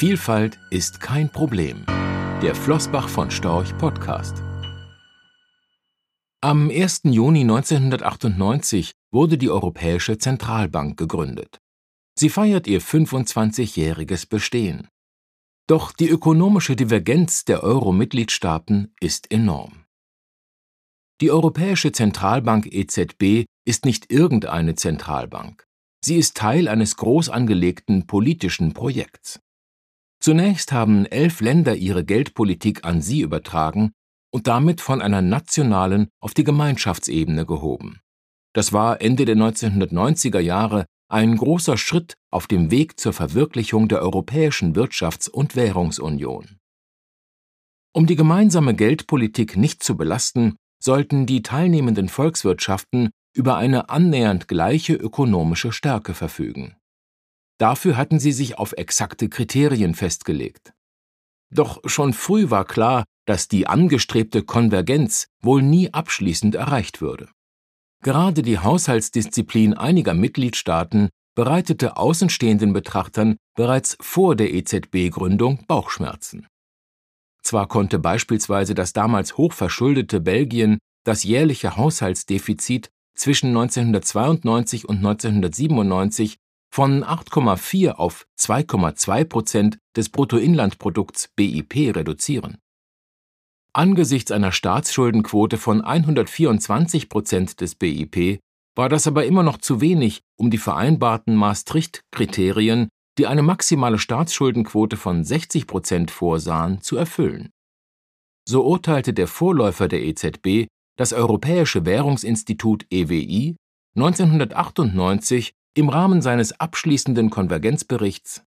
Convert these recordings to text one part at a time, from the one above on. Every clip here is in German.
Vielfalt ist kein Problem. Der Flossbach von Storch Podcast. Am 1. Juni 1998 wurde die Europäische Zentralbank gegründet. Sie feiert ihr 25-jähriges Bestehen. Doch die ökonomische Divergenz der Euro-Mitgliedstaaten ist enorm. Die Europäische Zentralbank EZB ist nicht irgendeine Zentralbank. Sie ist Teil eines groß angelegten politischen Projekts. Zunächst haben elf Länder ihre Geldpolitik an sie übertragen und damit von einer nationalen auf die Gemeinschaftsebene gehoben. Das war Ende der 1990er Jahre ein großer Schritt auf dem Weg zur Verwirklichung der Europäischen Wirtschafts- und Währungsunion. Um die gemeinsame Geldpolitik nicht zu belasten, sollten die teilnehmenden Volkswirtschaften über eine annähernd gleiche ökonomische Stärke verfügen. Dafür hatten sie sich auf exakte Kriterien festgelegt. Doch schon früh war klar, dass die angestrebte Konvergenz wohl nie abschließend erreicht würde. Gerade die Haushaltsdisziplin einiger Mitgliedstaaten bereitete außenstehenden Betrachtern bereits vor der EZB-Gründung Bauchschmerzen. Zwar konnte beispielsweise das damals hochverschuldete Belgien das jährliche Haushaltsdefizit zwischen 1992 und 1997 von 8,4 auf 2,2 Prozent des Bruttoinlandprodukts BIP reduzieren. Angesichts einer Staatsschuldenquote von 124 Prozent des BIP war das aber immer noch zu wenig, um die vereinbarten Maastricht-Kriterien, die eine maximale Staatsschuldenquote von 60 Prozent vorsahen, zu erfüllen. So urteilte der Vorläufer der EZB, das Europäische Währungsinstitut EWI, 1998 im Rahmen seines abschließenden Konvergenzberichts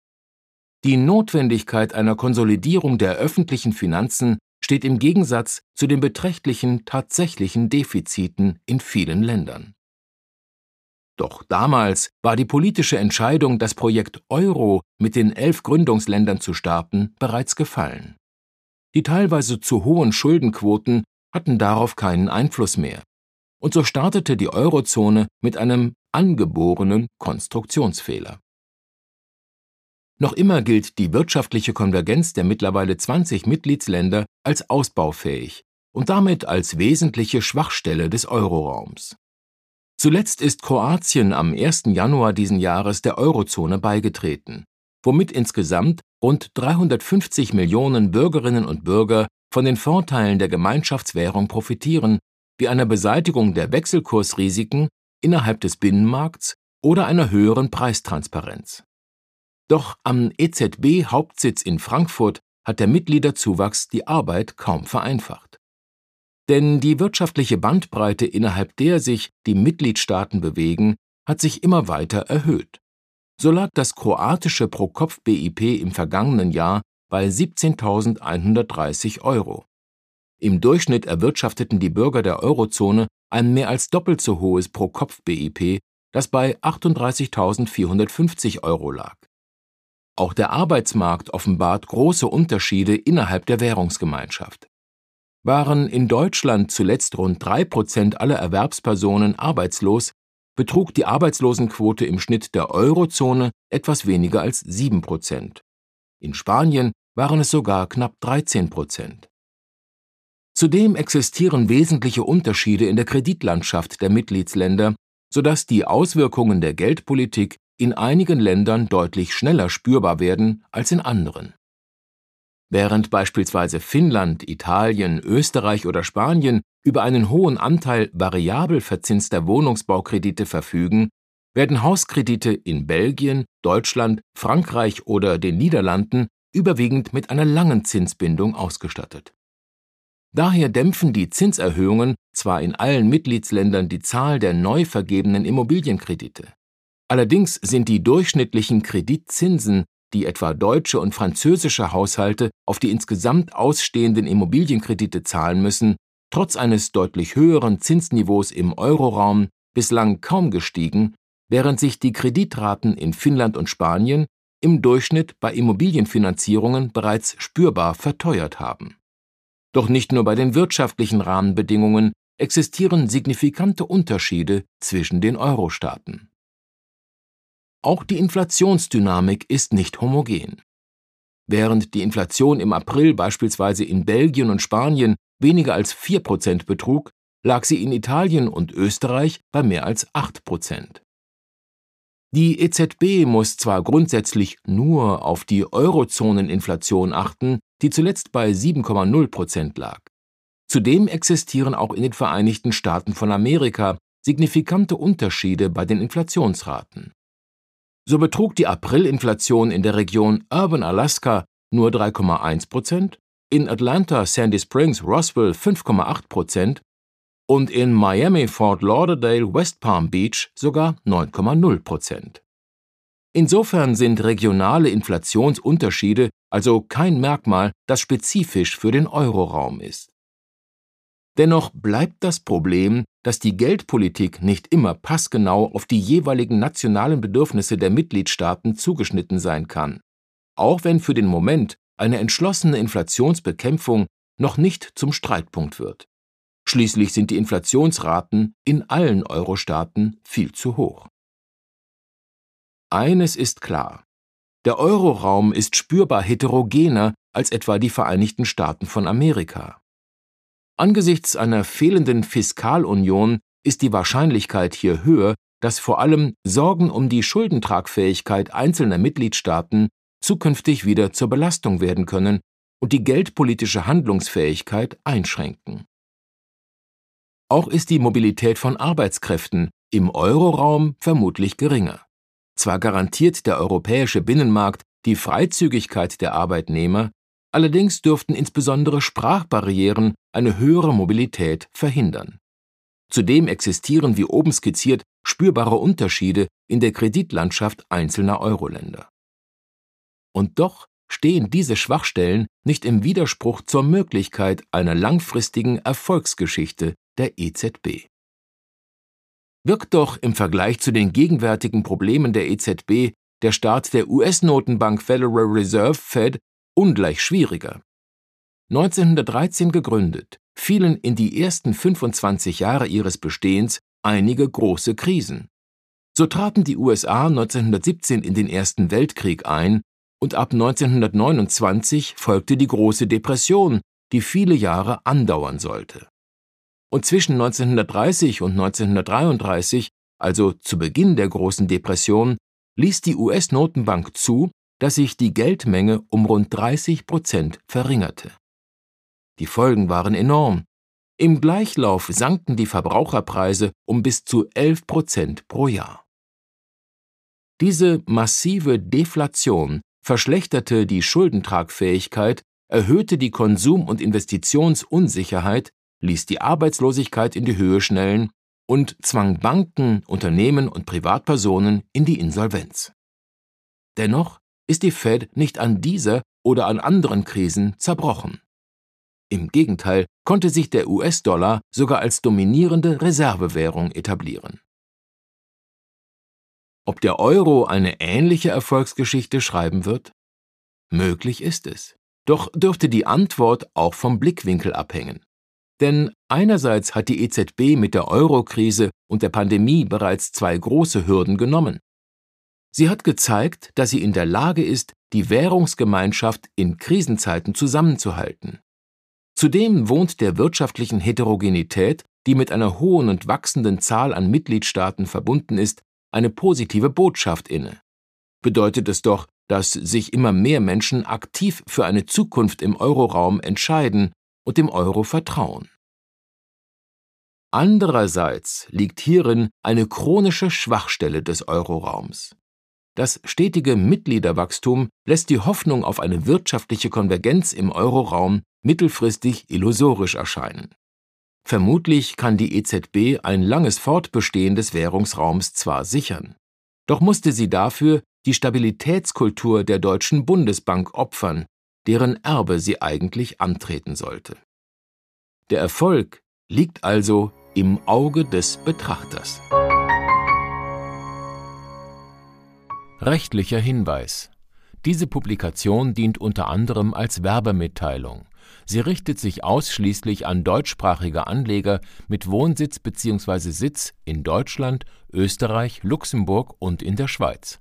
Die Notwendigkeit einer Konsolidierung der öffentlichen Finanzen steht im Gegensatz zu den beträchtlichen tatsächlichen Defiziten in vielen Ländern. Doch damals war die politische Entscheidung, das Projekt Euro mit den elf Gründungsländern zu starten, bereits gefallen. Die teilweise zu hohen Schuldenquoten hatten darauf keinen Einfluss mehr. Und so startete die Eurozone mit einem angeborenen Konstruktionsfehler. Noch immer gilt die wirtschaftliche Konvergenz der mittlerweile 20 Mitgliedsländer als ausbaufähig und damit als wesentliche Schwachstelle des Euroraums. Zuletzt ist Kroatien am 1. Januar diesen Jahres der Eurozone beigetreten, womit insgesamt rund 350 Millionen Bürgerinnen und Bürger von den Vorteilen der Gemeinschaftswährung profitieren, wie einer Beseitigung der Wechselkursrisiken innerhalb des Binnenmarkts oder einer höheren Preistransparenz. Doch am EZB-Hauptsitz in Frankfurt hat der Mitgliederzuwachs die Arbeit kaum vereinfacht. Denn die wirtschaftliche Bandbreite, innerhalb der sich die Mitgliedstaaten bewegen, hat sich immer weiter erhöht. So lag das kroatische Pro-Kopf-BIP im vergangenen Jahr bei 17.130 Euro. Im Durchschnitt erwirtschafteten die Bürger der Eurozone ein mehr als doppelt so hohes Pro-Kopf-BIP, das bei 38.450 Euro lag. Auch der Arbeitsmarkt offenbart große Unterschiede innerhalb der Währungsgemeinschaft. Waren in Deutschland zuletzt rund drei Prozent aller Erwerbspersonen arbeitslos, betrug die Arbeitslosenquote im Schnitt der Eurozone etwas weniger als sieben Prozent. In Spanien waren es sogar knapp 13 Prozent. Zudem existieren wesentliche Unterschiede in der Kreditlandschaft der Mitgliedsländer, sodass die Auswirkungen der Geldpolitik in einigen Ländern deutlich schneller spürbar werden als in anderen. Während beispielsweise Finnland, Italien, Österreich oder Spanien über einen hohen Anteil variabel verzinster Wohnungsbaukredite verfügen, werden Hauskredite in Belgien, Deutschland, Frankreich oder den Niederlanden überwiegend mit einer langen Zinsbindung ausgestattet. Daher dämpfen die Zinserhöhungen zwar in allen Mitgliedsländern die Zahl der neu vergebenen Immobilienkredite. Allerdings sind die durchschnittlichen Kreditzinsen, die etwa deutsche und französische Haushalte auf die insgesamt ausstehenden Immobilienkredite zahlen müssen, trotz eines deutlich höheren Zinsniveaus im Euroraum bislang kaum gestiegen, während sich die Kreditraten in Finnland und Spanien im Durchschnitt bei Immobilienfinanzierungen bereits spürbar verteuert haben. Doch nicht nur bei den wirtschaftlichen Rahmenbedingungen existieren signifikante Unterschiede zwischen den Euro-Staaten. Auch die Inflationsdynamik ist nicht homogen. Während die Inflation im April beispielsweise in Belgien und Spanien weniger als 4 Prozent betrug, lag sie in Italien und Österreich bei mehr als 8 Prozent. Die EZB muss zwar grundsätzlich nur auf die Eurozoneninflation achten, die zuletzt bei 7,0 Prozent lag. Zudem existieren auch in den Vereinigten Staaten von Amerika signifikante Unterschiede bei den Inflationsraten. So betrug die Aprilinflation in der Region Urban Alaska nur 3,1 Prozent, in Atlanta, Sandy Springs, Roswell 5,8 Prozent und in Miami, Fort Lauderdale, West Palm Beach sogar 9,0 Prozent. Insofern sind regionale Inflationsunterschiede also kein Merkmal, das spezifisch für den Euroraum ist. Dennoch bleibt das Problem, dass die Geldpolitik nicht immer passgenau auf die jeweiligen nationalen Bedürfnisse der Mitgliedstaaten zugeschnitten sein kann, auch wenn für den Moment eine entschlossene Inflationsbekämpfung noch nicht zum Streitpunkt wird. Schließlich sind die Inflationsraten in allen Euro-Staaten viel zu hoch. Eines ist klar. Der Euroraum ist spürbar heterogener als etwa die Vereinigten Staaten von Amerika. Angesichts einer fehlenden Fiskalunion ist die Wahrscheinlichkeit hier höher, dass vor allem Sorgen um die Schuldentragfähigkeit einzelner Mitgliedstaaten zukünftig wieder zur Belastung werden können und die geldpolitische Handlungsfähigkeit einschränken. Auch ist die Mobilität von Arbeitskräften im Euroraum vermutlich geringer. Zwar garantiert der europäische Binnenmarkt die Freizügigkeit der Arbeitnehmer, allerdings dürften insbesondere Sprachbarrieren eine höhere Mobilität verhindern. Zudem existieren wie oben skizziert spürbare Unterschiede in der Kreditlandschaft einzelner Euroländer. Und doch stehen diese Schwachstellen nicht im Widerspruch zur Möglichkeit einer langfristigen Erfolgsgeschichte der EZB. Wirkt doch im Vergleich zu den gegenwärtigen Problemen der EZB der Start der US-Notenbank Federal Reserve Fed ungleich schwieriger. 1913 gegründet, fielen in die ersten 25 Jahre ihres Bestehens einige große Krisen. So traten die USA 1917 in den Ersten Weltkrieg ein und ab 1929 folgte die Große Depression, die viele Jahre andauern sollte. Und zwischen 1930 und 1933, also zu Beginn der Großen Depression, ließ die US-Notenbank zu, dass sich die Geldmenge um rund 30 Prozent verringerte. Die Folgen waren enorm. Im Gleichlauf sanken die Verbraucherpreise um bis zu 11 Prozent pro Jahr. Diese massive Deflation verschlechterte die Schuldentragfähigkeit, erhöhte die Konsum- und Investitionsunsicherheit, ließ die Arbeitslosigkeit in die Höhe schnellen und zwang Banken, Unternehmen und Privatpersonen in die Insolvenz. Dennoch ist die Fed nicht an dieser oder an anderen Krisen zerbrochen. Im Gegenteil konnte sich der US-Dollar sogar als dominierende Reservewährung etablieren. Ob der Euro eine ähnliche Erfolgsgeschichte schreiben wird? Möglich ist es. Doch dürfte die Antwort auch vom Blickwinkel abhängen. Denn einerseits hat die EZB mit der Euro-Krise und der Pandemie bereits zwei große Hürden genommen. Sie hat gezeigt, dass sie in der Lage ist, die Währungsgemeinschaft in Krisenzeiten zusammenzuhalten. Zudem wohnt der wirtschaftlichen Heterogenität, die mit einer hohen und wachsenden Zahl an Mitgliedstaaten verbunden ist, eine positive Botschaft inne. Bedeutet es doch, dass sich immer mehr Menschen aktiv für eine Zukunft im Euroraum entscheiden und dem Euro vertrauen. Andererseits liegt hierin eine chronische Schwachstelle des Euroraums. Das stetige Mitgliederwachstum lässt die Hoffnung auf eine wirtschaftliche Konvergenz im Euroraum mittelfristig illusorisch erscheinen. Vermutlich kann die EZB ein langes Fortbestehen des Währungsraums zwar sichern, doch musste sie dafür die Stabilitätskultur der Deutschen Bundesbank opfern, deren Erbe sie eigentlich antreten sollte. Der Erfolg liegt also im Auge des Betrachters. Rechtlicher Hinweis Diese Publikation dient unter anderem als Werbemitteilung. Sie richtet sich ausschließlich an deutschsprachige Anleger mit Wohnsitz bzw. Sitz in Deutschland, Österreich, Luxemburg und in der Schweiz.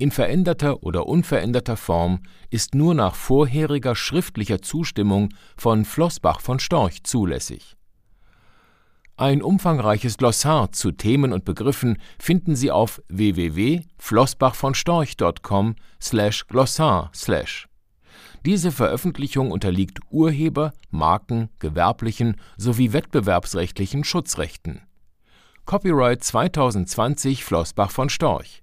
in veränderter oder unveränderter Form ist nur nach vorheriger schriftlicher Zustimmung von Flossbach von Storch zulässig ein umfangreiches Glossar zu Themen und Begriffen finden Sie auf www.flossbachvonstorch.com/glossar/. Diese Veröffentlichung unterliegt Urheber Marken gewerblichen sowie wettbewerbsrechtlichen Schutzrechten. Copyright 2020 Flossbach von Storch.